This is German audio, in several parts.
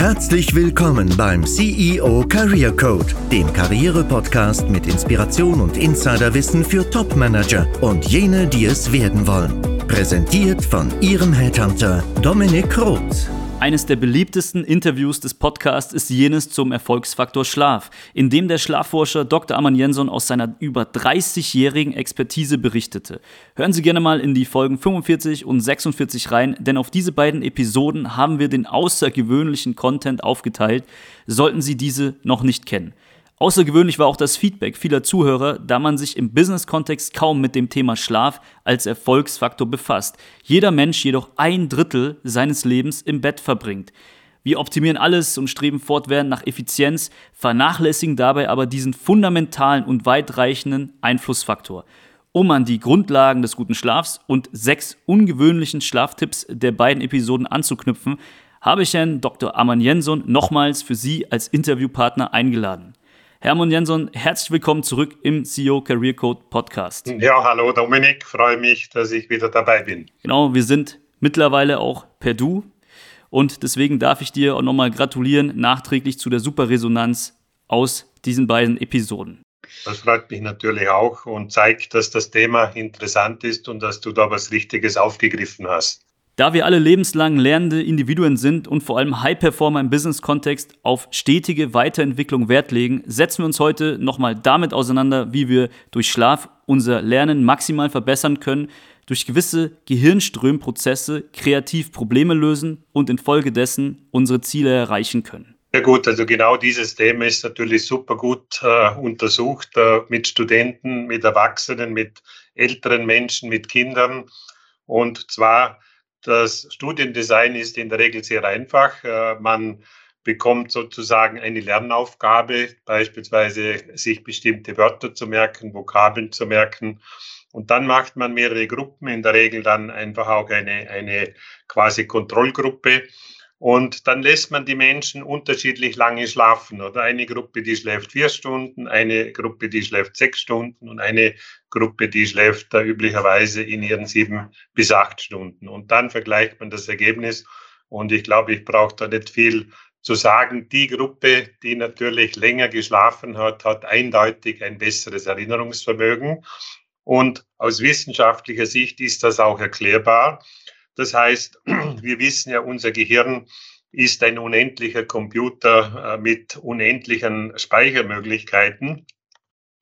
Herzlich willkommen beim CEO Career Code, dem Karriere-Podcast mit Inspiration und Insiderwissen für Top-Manager und jene, die es werden wollen. Präsentiert von Ihrem Headhunter Dominik Roth. Eines der beliebtesten Interviews des Podcasts ist jenes zum Erfolgsfaktor Schlaf, in dem der Schlafforscher Dr. Aman Jensson aus seiner über 30-jährigen Expertise berichtete. Hören Sie gerne mal in die Folgen 45 und 46 rein, denn auf diese beiden Episoden haben wir den außergewöhnlichen Content aufgeteilt, sollten Sie diese noch nicht kennen. Außergewöhnlich war auch das Feedback vieler Zuhörer, da man sich im Business-Kontext kaum mit dem Thema Schlaf als Erfolgsfaktor befasst. Jeder Mensch jedoch ein Drittel seines Lebens im Bett verbringt. Wir optimieren alles und streben fortwährend nach Effizienz, vernachlässigen dabei aber diesen fundamentalen und weitreichenden Einflussfaktor. Um an die Grundlagen des guten Schlafs und sechs ungewöhnlichen Schlaftipps der beiden Episoden anzuknüpfen, habe ich Herrn Dr. Aman Jensson nochmals für Sie als Interviewpartner eingeladen. Hermann Jensson, herzlich willkommen zurück im CEO Career Code Podcast. Ja, hallo Dominik, freue mich, dass ich wieder dabei bin. Genau, wir sind mittlerweile auch per Du und deswegen darf ich dir auch nochmal gratulieren, nachträglich zu der Superresonanz aus diesen beiden Episoden. Das freut mich natürlich auch und zeigt, dass das Thema interessant ist und dass du da was Richtiges aufgegriffen hast. Da wir alle lebenslang lernende Individuen sind und vor allem High-Performer im Business-Kontext auf stetige Weiterentwicklung Wert legen, setzen wir uns heute nochmal damit auseinander, wie wir durch Schlaf unser Lernen maximal verbessern können, durch gewisse Gehirnströmprozesse kreativ Probleme lösen und infolgedessen unsere Ziele erreichen können. Ja gut, also genau dieses Thema ist natürlich super gut äh, untersucht äh, mit Studenten, mit Erwachsenen, mit älteren Menschen, mit Kindern. Und zwar das Studiendesign ist in der Regel sehr einfach. Äh, man bekommt sozusagen eine Lernaufgabe, beispielsweise sich bestimmte Wörter zu merken, Vokabeln zu merken. Und dann macht man mehrere Gruppen, in der Regel dann einfach auch eine, eine quasi Kontrollgruppe. Und dann lässt man die Menschen unterschiedlich lange schlafen. Oder eine Gruppe, die schläft vier Stunden, eine Gruppe, die schläft sechs Stunden und eine Gruppe, die schläft da üblicherweise in ihren sieben bis acht Stunden. Und dann vergleicht man das Ergebnis. Und ich glaube, ich brauche da nicht viel zu sagen. Die Gruppe, die natürlich länger geschlafen hat, hat eindeutig ein besseres Erinnerungsvermögen. Und aus wissenschaftlicher Sicht ist das auch erklärbar. Das heißt, wir wissen ja, unser Gehirn ist ein unendlicher Computer äh, mit unendlichen Speichermöglichkeiten.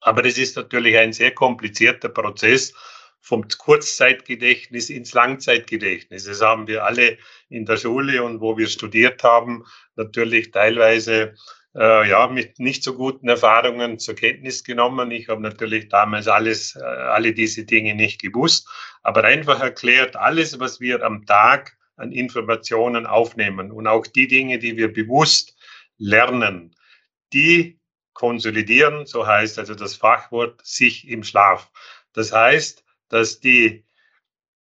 Aber es ist natürlich ein sehr komplizierter Prozess vom Kurzzeitgedächtnis ins Langzeitgedächtnis. Das haben wir alle in der Schule und wo wir studiert haben, natürlich teilweise äh, ja, mit nicht so guten Erfahrungen zur Kenntnis genommen. Ich habe natürlich damals alles, äh, alle diese Dinge nicht gewusst, aber einfach erklärt, alles, was wir am Tag an Informationen aufnehmen und auch die Dinge, die wir bewusst lernen, die konsolidieren, so heißt also das Fachwort, sich im Schlaf. Das heißt, dass die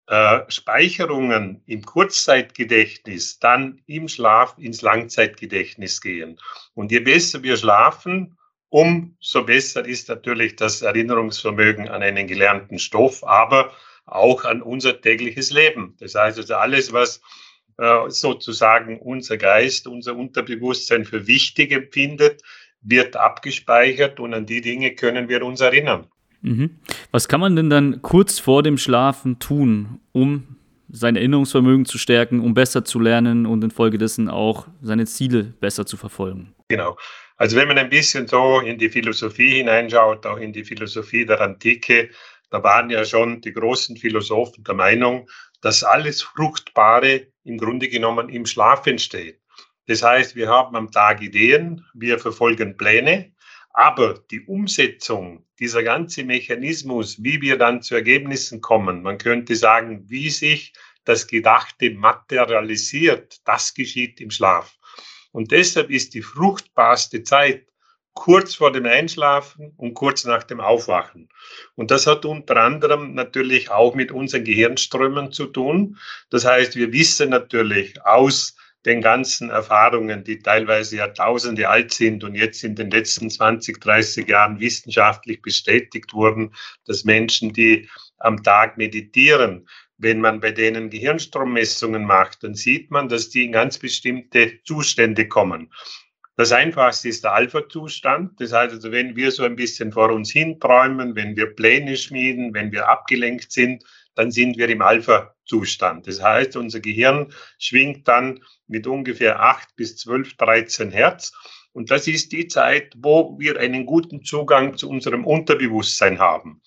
äh, Speicherungen im Kurzzeitgedächtnis dann im Schlaf ins Langzeitgedächtnis gehen. Und je besser wir schlafen, umso besser ist natürlich das Erinnerungsvermögen an einen gelernten Stoff, aber auch an unser tägliches Leben. Das heißt also alles, was äh, sozusagen unser Geist, unser Unterbewusstsein für wichtig empfindet, wird abgespeichert und an die Dinge können wir uns erinnern. Mhm. Was kann man denn dann kurz vor dem Schlafen tun, um sein Erinnerungsvermögen zu stärken, um besser zu lernen und infolgedessen auch seine Ziele besser zu verfolgen? Genau. Also wenn man ein bisschen so in die Philosophie hineinschaut, auch in die Philosophie der Antike, da waren ja schon die großen Philosophen der Meinung, dass alles Fruchtbare im Grunde genommen im Schlaf entsteht. Das heißt, wir haben am Tag Ideen, wir verfolgen Pläne, aber die Umsetzung, dieser ganze Mechanismus, wie wir dann zu Ergebnissen kommen, man könnte sagen, wie sich das Gedachte materialisiert, das geschieht im Schlaf. Und deshalb ist die fruchtbarste Zeit kurz vor dem Einschlafen und kurz nach dem Aufwachen. Und das hat unter anderem natürlich auch mit unseren Gehirnströmen zu tun. Das heißt, wir wissen natürlich aus den ganzen Erfahrungen, die teilweise Jahrtausende alt sind und jetzt in den letzten 20, 30 Jahren wissenschaftlich bestätigt wurden, dass Menschen, die am Tag meditieren, wenn man bei denen Gehirnstrommessungen macht, dann sieht man, dass die in ganz bestimmte Zustände kommen. Das einfachste ist der Alpha-Zustand. Das heißt also, wenn wir so ein bisschen vor uns hin träumen, wenn wir Pläne schmieden, wenn wir abgelenkt sind, dann sind wir im Alpha-Zustand. Das heißt, unser Gehirn schwingt dann mit ungefähr 8 bis 12, 13 Hertz. Und das ist die Zeit, wo wir einen guten Zugang zu unserem Unterbewusstsein haben.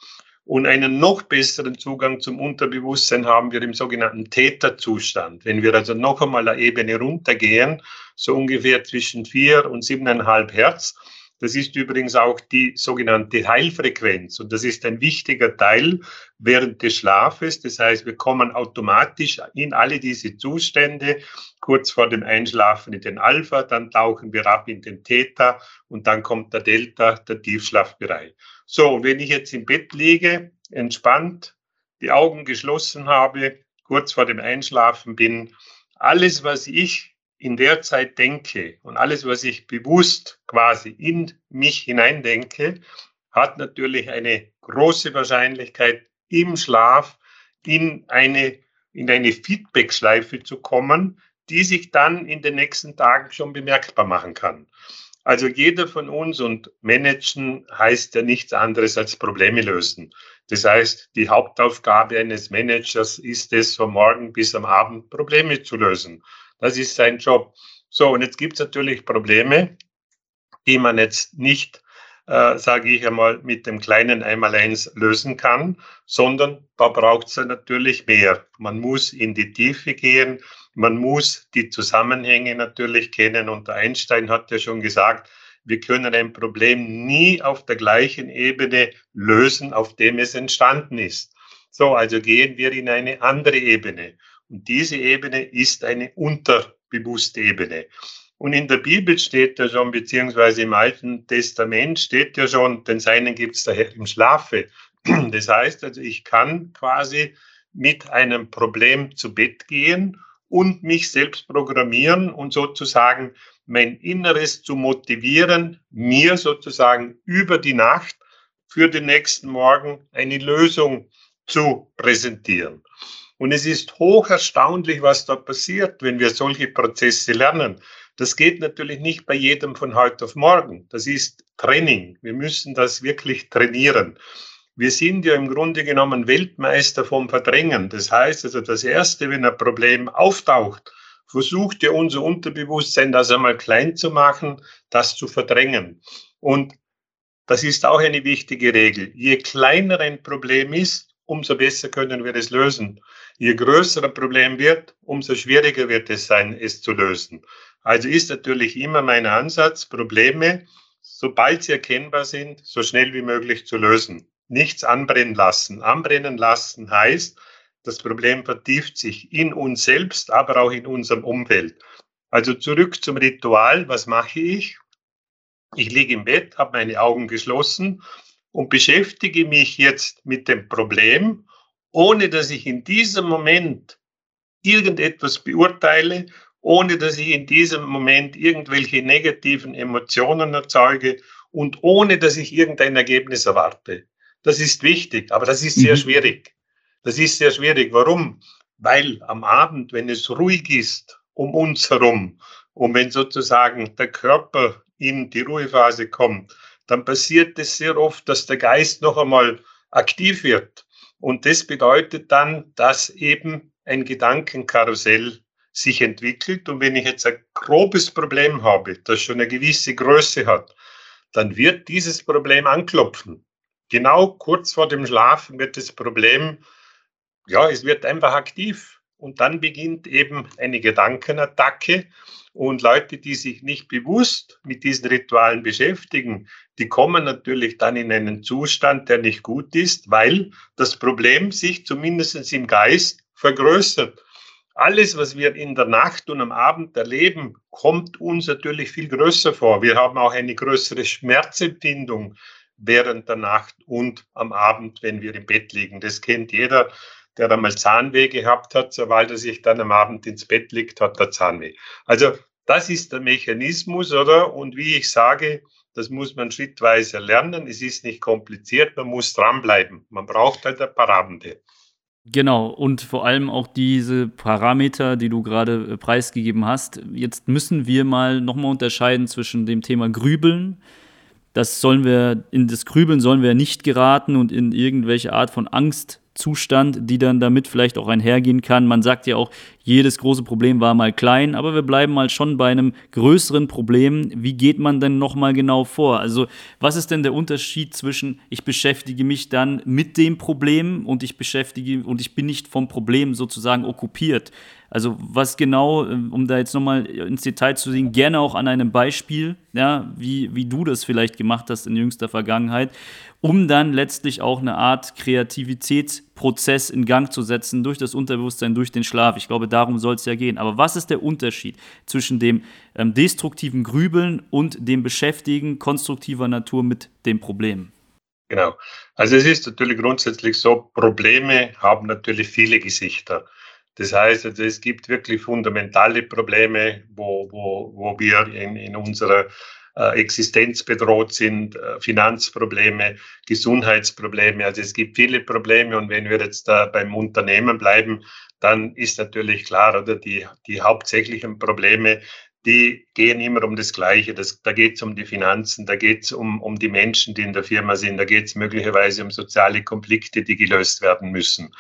Und einen noch besseren Zugang zum Unterbewusstsein haben wir im sogenannten Täterzustand. Wenn wir also noch einmal eine Ebene runtergehen, so ungefähr zwischen vier und siebeneinhalb Hertz, das ist übrigens auch die sogenannte Heilfrequenz und das ist ein wichtiger Teil während des Schlafes. Das heißt, wir kommen automatisch in alle diese Zustände kurz vor dem Einschlafen in den Alpha, dann tauchen wir ab in den Theta und dann kommt der Delta, der Tiefschlafbereich. So, wenn ich jetzt im Bett liege, entspannt, die Augen geschlossen habe, kurz vor dem Einschlafen bin, alles, was ich in der Zeit denke und alles, was ich bewusst quasi in mich hineindenke, hat natürlich eine große Wahrscheinlichkeit, im Schlaf in eine, in eine Feedback-Schleife zu kommen, die sich dann in den nächsten Tagen schon bemerkbar machen kann. Also jeder von uns und managen heißt ja nichts anderes als Probleme lösen. Das heißt, die Hauptaufgabe eines Managers ist es, von morgen bis am Abend Probleme zu lösen. Das ist sein Job. So, und jetzt gibt es natürlich Probleme, die man jetzt nicht, äh, sage ich einmal, mit dem kleinen Einmaleins lösen kann, sondern da braucht es natürlich mehr. Man muss in die Tiefe gehen, man muss die Zusammenhänge natürlich kennen. Und der Einstein hat ja schon gesagt, wir können ein Problem nie auf der gleichen Ebene lösen, auf dem es entstanden ist. So, also gehen wir in eine andere Ebene. Und diese Ebene ist eine unterbewusste Ebene. Und in der Bibel steht ja schon, beziehungsweise im Alten Testament steht ja schon, denn seinen gibt es daher im Schlafe. Das heißt also, ich kann quasi mit einem Problem zu Bett gehen und mich selbst programmieren und sozusagen mein Inneres zu motivieren, mir sozusagen über die Nacht für den nächsten Morgen eine Lösung zu präsentieren. Und es ist hoch erstaunlich, was da passiert, wenn wir solche Prozesse lernen. Das geht natürlich nicht bei jedem von heute auf morgen. Das ist Training. Wir müssen das wirklich trainieren. Wir sind ja im Grunde genommen Weltmeister vom Verdrängen. Das heißt also, das Erste, wenn ein Problem auftaucht, versucht ja unser Unterbewusstsein, das einmal klein zu machen, das zu verdrängen. Und das ist auch eine wichtige Regel. Je kleiner ein Problem ist, umso besser können wir es lösen. Je größer ein Problem wird, umso schwieriger wird es sein, es zu lösen. Also ist natürlich immer mein Ansatz, Probleme, sobald sie erkennbar sind, so schnell wie möglich zu lösen. Nichts anbrennen lassen. Anbrennen lassen heißt, das Problem vertieft sich in uns selbst, aber auch in unserem Umfeld. Also zurück zum Ritual. Was mache ich? Ich liege im Bett, habe meine Augen geschlossen und beschäftige mich jetzt mit dem Problem ohne dass ich in diesem Moment irgendetwas beurteile, ohne dass ich in diesem Moment irgendwelche negativen Emotionen erzeuge und ohne dass ich irgendein Ergebnis erwarte. Das ist wichtig, aber das ist sehr mhm. schwierig. Das ist sehr schwierig. Warum? Weil am Abend, wenn es ruhig ist um uns herum und wenn sozusagen der Körper in die Ruhephase kommt, dann passiert es sehr oft, dass der Geist noch einmal aktiv wird. Und das bedeutet dann, dass eben ein Gedankenkarussell sich entwickelt. Und wenn ich jetzt ein grobes Problem habe, das schon eine gewisse Größe hat, dann wird dieses Problem anklopfen. Genau kurz vor dem Schlafen wird das Problem, ja, es wird einfach aktiv. Und dann beginnt eben eine Gedankenattacke. Und Leute, die sich nicht bewusst mit diesen Ritualen beschäftigen, die kommen natürlich dann in einen Zustand, der nicht gut ist, weil das Problem sich zumindest im Geist vergrößert. Alles, was wir in der Nacht und am Abend erleben, kommt uns natürlich viel größer vor. Wir haben auch eine größere Schmerzempfindung während der Nacht und am Abend, wenn wir im Bett liegen. Das kennt jeder, der einmal Zahnweh gehabt hat. Sobald er sich dann am Abend ins Bett legt, hat er Zahnweh. Also das ist der Mechanismus, oder? Und wie ich sage, das muss man schrittweise lernen. Es ist nicht kompliziert, man muss dranbleiben. Man braucht halt ein paar Abende. Genau, und vor allem auch diese Parameter, die du gerade äh, preisgegeben hast. Jetzt müssen wir mal nochmal unterscheiden zwischen dem Thema Grübeln. Das sollen wir, in das Grübeln sollen wir nicht geraten und in irgendwelche Art von Angst Zustand, die dann damit vielleicht auch einhergehen kann. Man sagt ja auch, jedes große Problem war mal klein, aber wir bleiben mal schon bei einem größeren Problem. Wie geht man denn nochmal genau vor? Also, was ist denn der Unterschied zwischen ich beschäftige mich dann mit dem Problem und ich beschäftige und ich bin nicht vom Problem sozusagen okkupiert? Also, was genau, ähm, um da jetzt nochmal ins Detail zu sehen, gerne auch an einem Beispiel, ja, wie, wie du das vielleicht gemacht hast in jüngster Vergangenheit um dann letztlich auch eine Art Kreativitätsprozess in Gang zu setzen durch das Unterbewusstsein, durch den Schlaf. Ich glaube, darum soll es ja gehen. Aber was ist der Unterschied zwischen dem ähm, destruktiven Grübeln und dem Beschäftigen konstruktiver Natur mit dem Problem? Genau. Also es ist natürlich grundsätzlich so, Probleme haben natürlich viele Gesichter. Das heißt, also es gibt wirklich fundamentale Probleme, wo, wo, wo wir in, in unserer äh, Existenz bedroht sind, äh, Finanzprobleme, Gesundheitsprobleme. Also es gibt viele Probleme und wenn wir jetzt da beim Unternehmen bleiben, dann ist natürlich klar, oder die, die hauptsächlichen Probleme, die gehen immer um das Gleiche. Das, da geht es um die Finanzen, da geht es um, um die Menschen, die in der Firma sind, da geht es möglicherweise um soziale Konflikte, die gelöst werden müssen.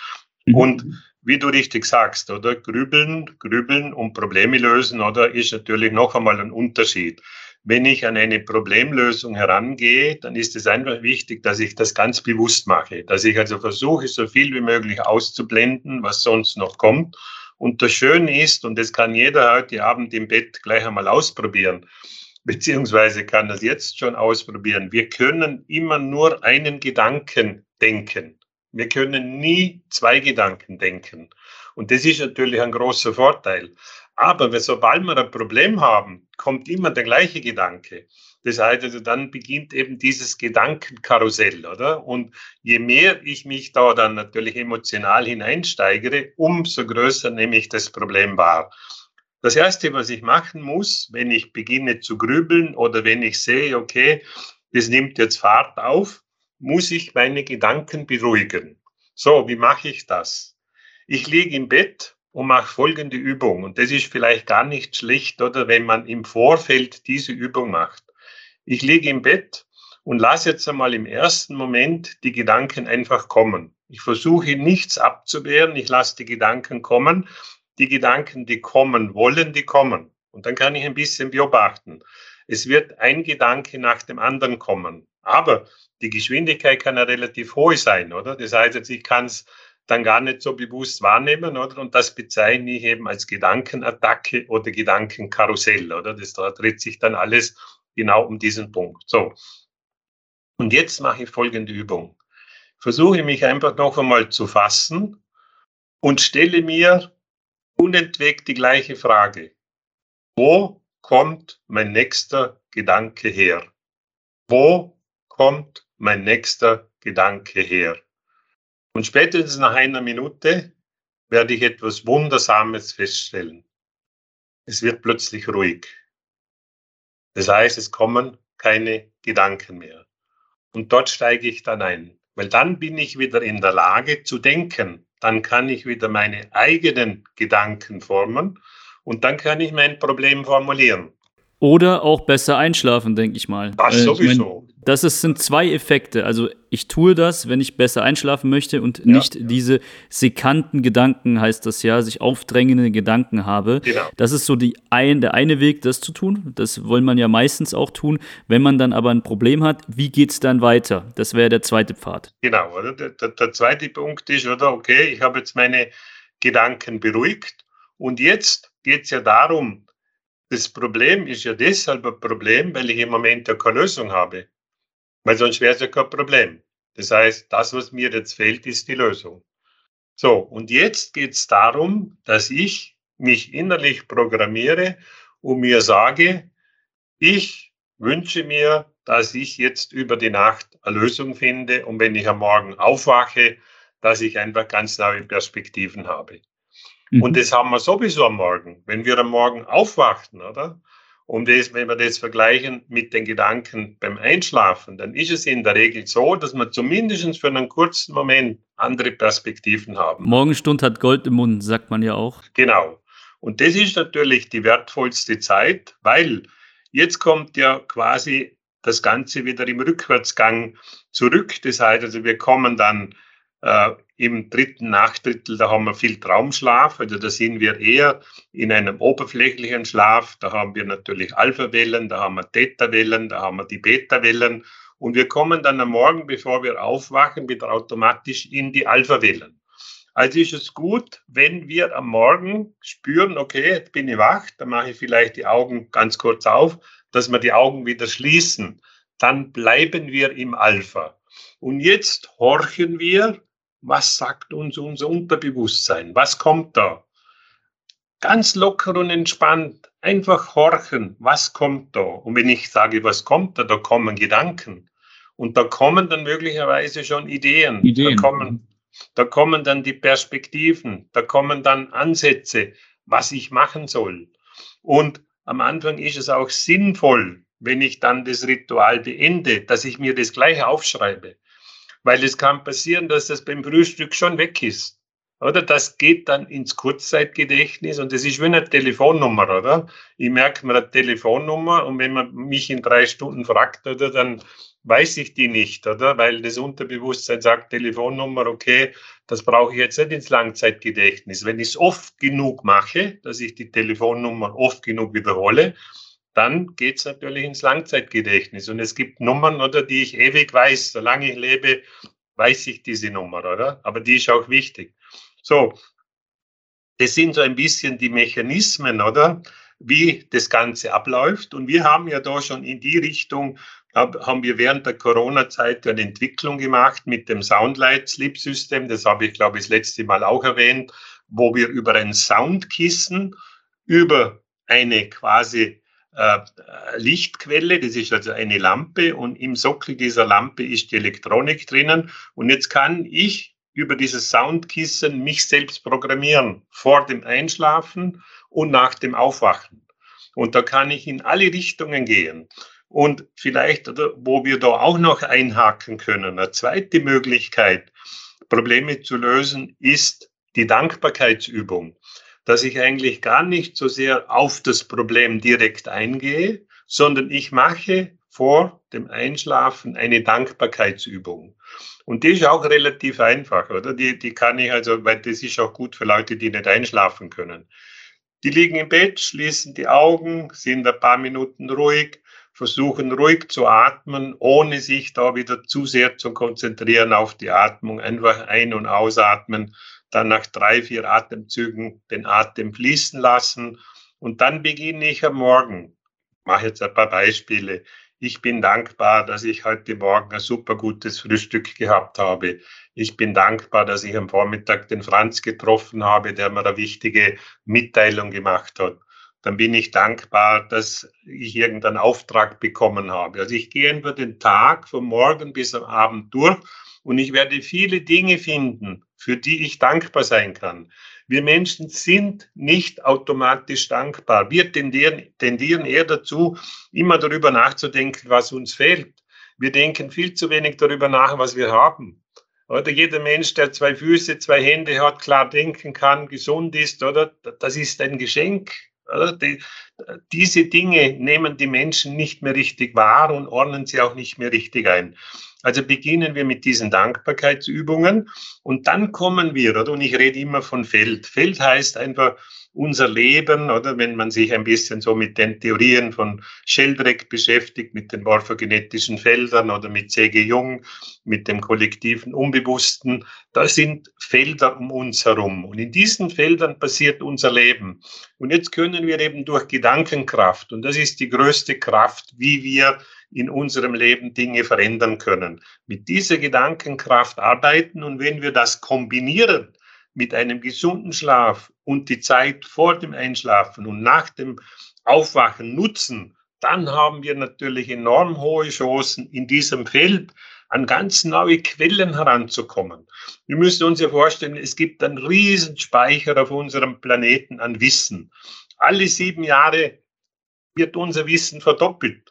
Mhm. Und wie du richtig sagst, oder grübeln, grübeln und Probleme lösen, oder ist natürlich noch einmal ein Unterschied. Wenn ich an eine Problemlösung herangehe, dann ist es einfach wichtig, dass ich das ganz bewusst mache, dass ich also versuche, so viel wie möglich auszublenden, was sonst noch kommt. Und das Schöne ist, und das kann jeder heute Abend im Bett gleich einmal ausprobieren, beziehungsweise kann das jetzt schon ausprobieren. Wir können immer nur einen Gedanken denken. Wir können nie zwei Gedanken denken. Und das ist natürlich ein großer Vorteil. Aber sobald wir ein Problem haben, kommt immer der gleiche Gedanke. Das heißt, also dann beginnt eben dieses Gedankenkarussell, oder? Und je mehr ich mich da dann natürlich emotional hineinsteigere, umso größer nehme ich das Problem wahr. Das erste, was ich machen muss, wenn ich beginne zu grübeln oder wenn ich sehe, okay, das nimmt jetzt Fahrt auf, muss ich meine Gedanken beruhigen. So, wie mache ich das? Ich liege im Bett und mache folgende Übung. Und das ist vielleicht gar nicht schlecht, oder wenn man im Vorfeld diese Übung macht. Ich liege im Bett und lasse jetzt einmal im ersten Moment die Gedanken einfach kommen. Ich versuche nichts abzuwehren, ich lasse die Gedanken kommen. Die Gedanken, die kommen wollen, die kommen. Und dann kann ich ein bisschen beobachten. Es wird ein Gedanke nach dem anderen kommen. Aber die Geschwindigkeit kann ja relativ hoch sein, oder? Das heißt, ich kann es dann gar nicht so bewusst wahrnehmen, oder? Und das bezeichne ich eben als Gedankenattacke oder Gedankenkarussell, oder? Das da dreht sich dann alles genau um diesen Punkt. So. Und jetzt mache ich folgende Übung. Versuche mich einfach noch einmal zu fassen und stelle mir unentwegt die gleiche Frage. Wo kommt mein nächster Gedanke her? Wo kommt mein nächster Gedanke her? Und spätestens nach einer Minute werde ich etwas Wundersames feststellen. Es wird plötzlich ruhig. Das heißt, es kommen keine Gedanken mehr. Und dort steige ich dann ein, weil dann bin ich wieder in der Lage zu denken. Dann kann ich wieder meine eigenen Gedanken formen und dann kann ich mein Problem formulieren. Oder auch besser einschlafen, denke ich mal. Das äh, sowieso. Das ist, sind zwei Effekte. Also ich tue das, wenn ich besser einschlafen möchte und ja, nicht ja. diese sekanten Gedanken, heißt das ja, sich aufdrängende Gedanken habe. Genau. Das ist so die ein, der eine Weg, das zu tun. Das wollen man ja meistens auch tun. Wenn man dann aber ein Problem hat, wie geht es dann weiter? Das wäre der zweite Pfad. Genau, oder? Der, der, der zweite Punkt ist, oder? Okay, ich habe jetzt meine Gedanken beruhigt und jetzt geht es ja darum, das Problem ist ja deshalb ein Problem, weil ich im Moment ja keine Lösung habe. Weil sonst wäre es ja kein Problem. Das heißt, das, was mir jetzt fehlt, ist die Lösung. So, und jetzt geht es darum, dass ich mich innerlich programmiere und mir sage, ich wünsche mir, dass ich jetzt über die Nacht eine Lösung finde und wenn ich am Morgen aufwache, dass ich einfach ganz neue Perspektiven habe. Mhm. Und das haben wir sowieso am Morgen. Wenn wir am Morgen aufwachen, oder? Und wenn wir das vergleichen mit den Gedanken beim Einschlafen, dann ist es in der Regel so, dass wir zumindest für einen kurzen Moment andere Perspektiven haben. Morgenstund hat Gold im Mund, sagt man ja auch. Genau. Und das ist natürlich die wertvollste Zeit, weil jetzt kommt ja quasi das Ganze wieder im Rückwärtsgang zurück. Das heißt also, wir kommen dann äh, Im dritten Nachtdrittel, da haben wir viel Traumschlaf, also da sind wir eher in einem oberflächlichen Schlaf. Da haben wir natürlich Alpha-Wellen, da haben wir Theta-Wellen, da haben wir die Beta-Wellen. Und wir kommen dann am Morgen, bevor wir aufwachen, wieder automatisch in die Alpha-Wellen. Also ist es gut, wenn wir am Morgen spüren, okay, jetzt bin ich wach, dann mache ich vielleicht die Augen ganz kurz auf, dass wir die Augen wieder schließen. Dann bleiben wir im Alpha. Und jetzt horchen wir was sagt uns unser Unterbewusstsein? Was kommt da? Ganz locker und entspannt, einfach horchen, was kommt da? Und wenn ich sage, was kommt da, da kommen Gedanken. Und da kommen dann möglicherweise schon Ideen. Ideen. Da, kommen, da kommen dann die Perspektiven, da kommen dann Ansätze, was ich machen soll. Und am Anfang ist es auch sinnvoll, wenn ich dann das Ritual beende, dass ich mir das gleich aufschreibe. Weil es kann passieren, dass das beim Frühstück schon weg ist. Oder das geht dann ins Kurzzeitgedächtnis und das ist wie eine Telefonnummer, oder? Ich merke mir eine Telefonnummer und wenn man mich in drei Stunden fragt, oder, dann weiß ich die nicht, oder? Weil das Unterbewusstsein sagt, Telefonnummer, okay, das brauche ich jetzt nicht ins Langzeitgedächtnis. Wenn ich es oft genug mache, dass ich die Telefonnummer oft genug wiederhole, dann geht es natürlich ins Langzeitgedächtnis. Und es gibt Nummern, oder, die ich ewig weiß. Solange ich lebe, weiß ich diese Nummer, oder? Aber die ist auch wichtig. So, das sind so ein bisschen die Mechanismen, oder? Wie das Ganze abläuft. Und wir haben ja da schon in die Richtung, haben wir während der Corona-Zeit eine Entwicklung gemacht mit dem Soundlight Sleep System. Das habe ich, glaube ich, das letzte Mal auch erwähnt, wo wir über ein Soundkissen, über eine quasi äh, Lichtquelle, das ist also eine Lampe und im Sockel dieser Lampe ist die Elektronik drinnen und jetzt kann ich über dieses Soundkissen mich selbst programmieren vor dem Einschlafen und nach dem Aufwachen. Und da kann ich in alle Richtungen gehen. Und vielleicht, wo wir da auch noch einhaken können, eine zweite Möglichkeit, Probleme zu lösen, ist die Dankbarkeitsübung dass ich eigentlich gar nicht so sehr auf das Problem direkt eingehe, sondern ich mache vor dem Einschlafen eine Dankbarkeitsübung. Und die ist auch relativ einfach, oder? Die, die kann ich also, weil das ist auch gut für Leute, die nicht einschlafen können. Die liegen im Bett, schließen die Augen, sind ein paar Minuten ruhig, versuchen ruhig zu atmen, ohne sich da wieder zu sehr zu konzentrieren auf die Atmung. Einfach ein- und ausatmen dann nach drei, vier Atemzügen den Atem fließen lassen und dann beginne ich am Morgen. Ich mache jetzt ein paar Beispiele. Ich bin dankbar, dass ich heute Morgen ein super gutes Frühstück gehabt habe. Ich bin dankbar, dass ich am Vormittag den Franz getroffen habe, der mir eine wichtige Mitteilung gemacht hat. Dann bin ich dankbar, dass ich irgendeinen Auftrag bekommen habe. Also ich gehe über den Tag vom Morgen bis am Abend durch und ich werde viele Dinge finden, für die ich dankbar sein kann. Wir Menschen sind nicht automatisch dankbar. Wir tendieren, tendieren eher dazu, immer darüber nachzudenken, was uns fehlt. Wir denken viel zu wenig darüber nach, was wir haben. Oder jeder Mensch, der zwei Füße, zwei Hände hat, klar denken kann, gesund ist, oder? Das ist ein Geschenk. Die, diese Dinge nehmen die Menschen nicht mehr richtig wahr und ordnen sie auch nicht mehr richtig ein. Also beginnen wir mit diesen Dankbarkeitsübungen und dann kommen wir, oder? Und ich rede immer von Feld. Feld heißt einfach unser Leben, oder? Wenn man sich ein bisschen so mit den Theorien von Sheldrake beschäftigt, mit den morphogenetischen Feldern oder mit C.G. Jung, mit dem kollektiven Unbewussten, da sind Felder um uns herum. Und in diesen Feldern passiert unser Leben. Und jetzt können wir eben durch Gedankenkraft, und das ist die größte Kraft, wie wir in unserem Leben Dinge verändern können. Mit dieser Gedankenkraft arbeiten und wenn wir das kombinieren mit einem gesunden Schlaf und die Zeit vor dem Einschlafen und nach dem Aufwachen nutzen, dann haben wir natürlich enorm hohe Chancen, in diesem Feld an ganz neue Quellen heranzukommen. Wir müssen uns ja vorstellen, es gibt einen riesen Speicher auf unserem Planeten an Wissen. Alle sieben Jahre wird unser Wissen verdoppelt.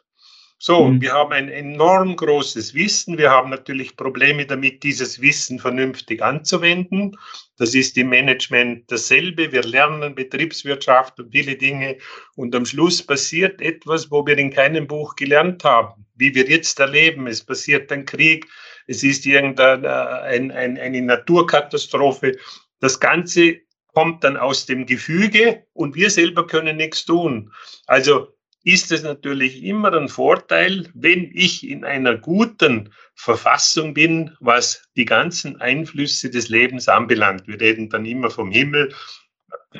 So, mhm. wir haben ein enorm großes Wissen. Wir haben natürlich Probleme damit, dieses Wissen vernünftig anzuwenden. Das ist im Management dasselbe. Wir lernen Betriebswirtschaft und viele Dinge. Und am Schluss passiert etwas, wo wir in keinem Buch gelernt haben, wie wir jetzt erleben. Es passiert ein Krieg. Es ist irgendeine ein, ein, eine Naturkatastrophe. Das Ganze kommt dann aus dem Gefüge und wir selber können nichts tun. Also ist es natürlich immer ein Vorteil, wenn ich in einer guten Verfassung bin, was die ganzen Einflüsse des Lebens anbelangt. Wir reden dann immer vom Himmel,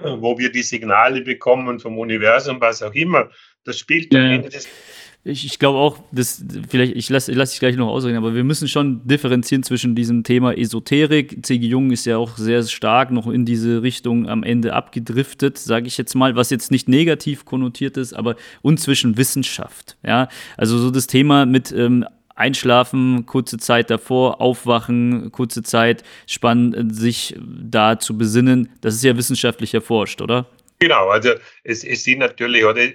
wo wir die Signale bekommen, vom Universum, was auch immer. Das spielt ja. am Ende des ich, ich glaube auch, dass vielleicht, ich lasse lass dich gleich noch ausreden, aber wir müssen schon differenzieren zwischen diesem Thema Esoterik. C.G. Jung ist ja auch sehr stark noch in diese Richtung am Ende abgedriftet, sage ich jetzt mal, was jetzt nicht negativ konnotiert ist, aber und zwischen Wissenschaft. Ja, also so das Thema mit ähm, Einschlafen, kurze Zeit davor, aufwachen, kurze Zeit spannen, sich da zu besinnen, das ist ja wissenschaftlich erforscht, oder? Genau, also es, es sind natürlich, oder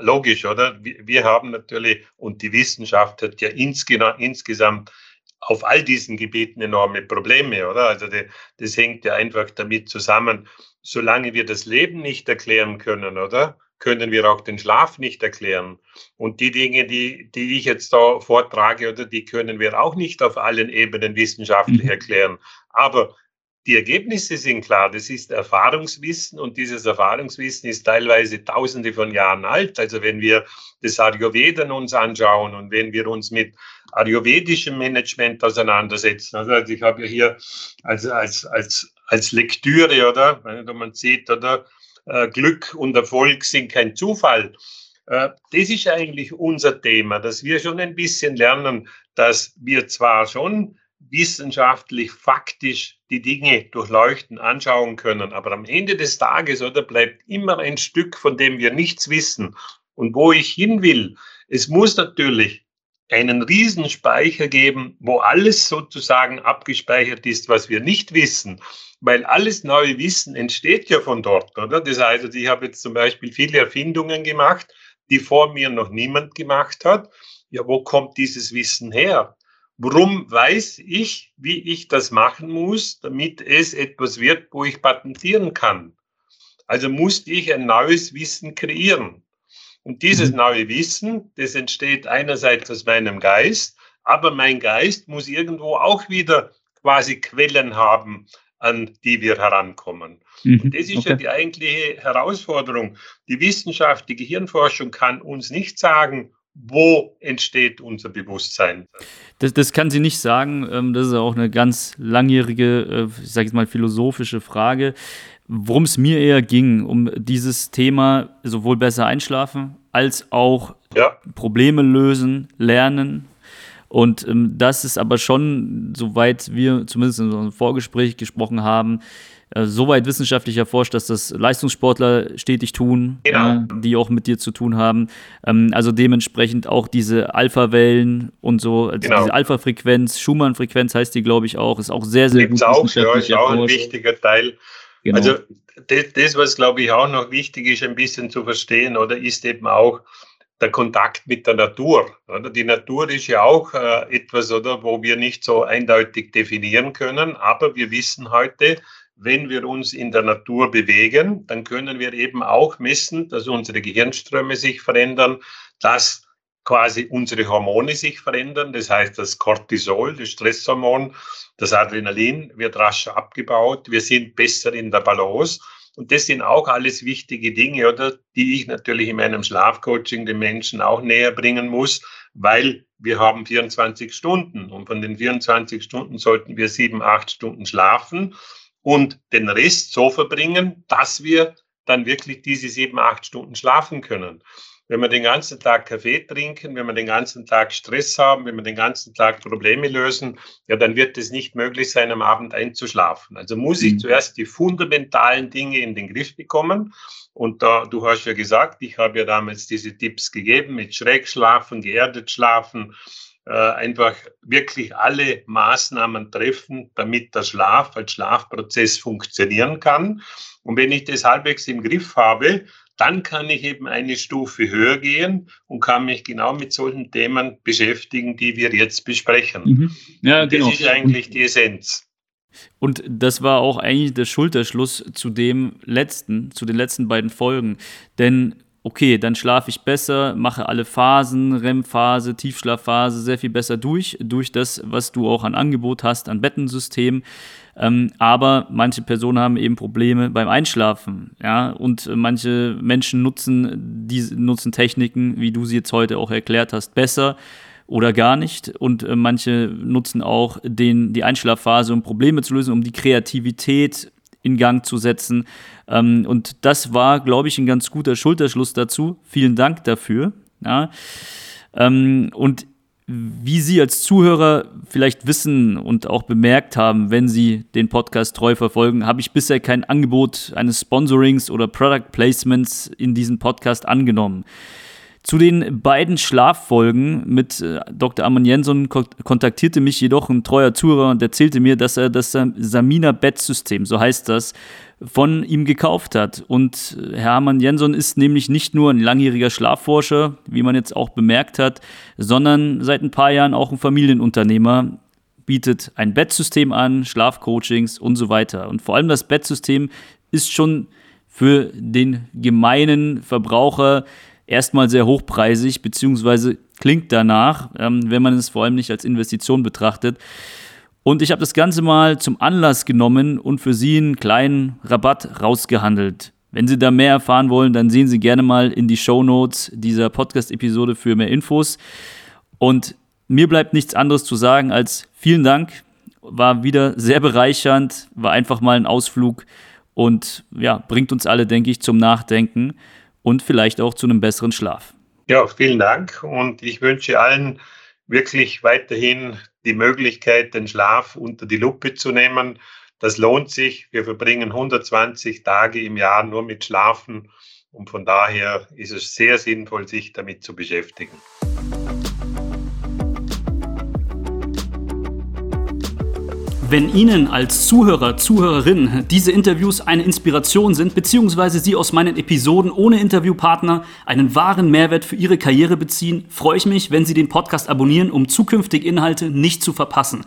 logisch, oder? Wir, wir haben natürlich, und die Wissenschaft hat ja insgesamt auf all diesen Gebieten enorme Probleme, oder? Also die, das hängt ja einfach damit zusammen, solange wir das Leben nicht erklären können, oder? Können wir auch den Schlaf nicht erklären. Und die Dinge, die, die ich jetzt da vortrage, oder die können wir auch nicht auf allen Ebenen wissenschaftlich mhm. erklären. Aber die Ergebnisse sind klar. Das ist Erfahrungswissen und dieses Erfahrungswissen ist teilweise tausende von Jahren alt. Also wenn wir das Ayurveda uns anschauen und wenn wir uns mit ayurvedischem Management auseinandersetzen. Also ich habe ja hier als, als, als, als Lektüre, oder? Man sieht, oder? Äh, Glück und Erfolg sind kein Zufall. Äh, das ist eigentlich unser Thema, dass wir schon ein bisschen lernen, dass wir zwar schon wissenschaftlich, faktisch die Dinge durchleuchten, anschauen können. Aber am Ende des Tages, oder, bleibt immer ein Stück, von dem wir nichts wissen. Und wo ich hin will, es muss natürlich einen Riesenspeicher geben, wo alles sozusagen abgespeichert ist, was wir nicht wissen. Weil alles neue Wissen entsteht ja von dort, oder? Das heißt, ich habe jetzt zum Beispiel viele Erfindungen gemacht, die vor mir noch niemand gemacht hat. Ja, wo kommt dieses Wissen her? Warum weiß ich, wie ich das machen muss, damit es etwas wird, wo ich patentieren kann? Also musste ich ein neues Wissen kreieren. Und dieses mhm. neue Wissen, das entsteht einerseits aus meinem Geist, aber mein Geist muss irgendwo auch wieder quasi Quellen haben, an die wir herankommen. Mhm. Und das ist okay. ja die eigentliche Herausforderung. Die Wissenschaft, die Gehirnforschung kann uns nicht sagen, wo entsteht unser Bewusstsein? Das, das kann sie nicht sagen. Ähm, das ist auch eine ganz langjährige, äh, ich sage jetzt mal, philosophische Frage. Worum es mir eher ging, um dieses Thema sowohl besser einschlafen als auch ja. Probleme lösen, lernen. Und ähm, das ist aber schon, soweit wir zumindest in unserem Vorgespräch gesprochen haben, soweit wissenschaftlich erforscht, dass das Leistungssportler stetig tun, genau. äh, die auch mit dir zu tun haben. Ähm, also dementsprechend auch diese Alpha-Wellen und so, also genau. diese Alpha-Frequenz, Schumann-Frequenz heißt die, glaube ich, auch, ist auch sehr, sehr Gibt's gut. Auch, ja, ist auch ein wichtiger Teil. Genau. Also das, das, was glaube ich auch noch wichtig ist, ein bisschen zu verstehen, oder ist eben auch der Kontakt mit der Natur. Oder? Die Natur ist ja auch äh, etwas, oder, wo wir nicht so eindeutig definieren können, aber wir wissen heute, wenn wir uns in der Natur bewegen, dann können wir eben auch messen, dass unsere Gehirnströme sich verändern, dass quasi unsere Hormone sich verändern. Das heißt, das Cortisol, das Stresshormon, das Adrenalin wird rascher abgebaut. Wir sind besser in der Balance. Und das sind auch alles wichtige Dinge, oder, die ich natürlich in meinem Schlafcoaching den Menschen auch näher bringen muss, weil wir haben 24 Stunden und von den 24 Stunden sollten wir sieben, acht Stunden schlafen und den Rest so verbringen, dass wir dann wirklich diese sieben, acht Stunden schlafen können. Wenn wir den ganzen Tag Kaffee trinken, wenn wir den ganzen Tag Stress haben, wenn wir den ganzen Tag Probleme lösen, ja, dann wird es nicht möglich sein, am Abend einzuschlafen. Also muss ich mhm. zuerst die fundamentalen Dinge in den Griff bekommen. Und da, du hast ja gesagt, ich habe ja damals diese Tipps gegeben mit schräg schlafen, geerdet schlafen, äh, einfach wirklich alle Maßnahmen treffen, damit der Schlaf als Schlafprozess funktionieren kann. Und wenn ich das halbwegs im Griff habe, dann kann ich eben eine Stufe höher gehen und kann mich genau mit solchen Themen beschäftigen, die wir jetzt besprechen. Mhm. Ja, genau. Das ist eigentlich die Essenz. Und das war auch eigentlich der Schulterschluss zu dem letzten, zu den letzten beiden Folgen. Denn okay, dann schlafe ich besser, mache alle Phasen, REM-Phase, Tiefschlafphase sehr viel besser durch, durch das, was du auch an Angebot hast, an Bettensystem. Ähm, aber manche Personen haben eben Probleme beim Einschlafen, ja, und manche Menschen nutzen diese nutzen Techniken, wie du sie jetzt heute auch erklärt hast, besser oder gar nicht. Und äh, manche nutzen auch den, die Einschlafphase, um Probleme zu lösen, um die Kreativität in Gang zu setzen. Ähm, und das war, glaube ich, ein ganz guter Schulterschluss dazu. Vielen Dank dafür. Ja. Ähm, und wie Sie als Zuhörer vielleicht wissen und auch bemerkt haben, wenn Sie den Podcast treu verfolgen, habe ich bisher kein Angebot eines Sponsorings oder Product Placements in diesem Podcast angenommen. Zu den beiden Schlaffolgen mit äh, Dr. Amon Jensson kontaktierte mich jedoch ein treuer Zuhörer und erzählte mir, dass er das Samina Bettsystem, so heißt das, von ihm gekauft hat. Und äh, Herr Amon Jensson ist nämlich nicht nur ein langjähriger Schlafforscher, wie man jetzt auch bemerkt hat, sondern seit ein paar Jahren auch ein Familienunternehmer, bietet ein Bettsystem an, Schlafcoachings und so weiter. Und vor allem das Bettsystem ist schon für den gemeinen Verbraucher erstmal sehr hochpreisig, beziehungsweise klingt danach, ähm, wenn man es vor allem nicht als Investition betrachtet. Und ich habe das Ganze mal zum Anlass genommen und für Sie einen kleinen Rabatt rausgehandelt. Wenn Sie da mehr erfahren wollen, dann sehen Sie gerne mal in die Show Notes dieser Podcast-Episode für mehr Infos. Und mir bleibt nichts anderes zu sagen als vielen Dank. War wieder sehr bereichernd, war einfach mal ein Ausflug und ja, bringt uns alle, denke ich, zum Nachdenken und vielleicht auch zu einem besseren Schlaf. Ja, vielen Dank und ich wünsche allen wirklich weiterhin die Möglichkeit, den Schlaf unter die Lupe zu nehmen. Das lohnt sich. Wir verbringen 120 Tage im Jahr nur mit Schlafen und von daher ist es sehr sinnvoll, sich damit zu beschäftigen. Wenn Ihnen als Zuhörer, Zuhörerin diese Interviews eine Inspiration sind, beziehungsweise Sie aus meinen Episoden ohne Interviewpartner einen wahren Mehrwert für Ihre Karriere beziehen, freue ich mich, wenn Sie den Podcast abonnieren, um zukünftige Inhalte nicht zu verpassen.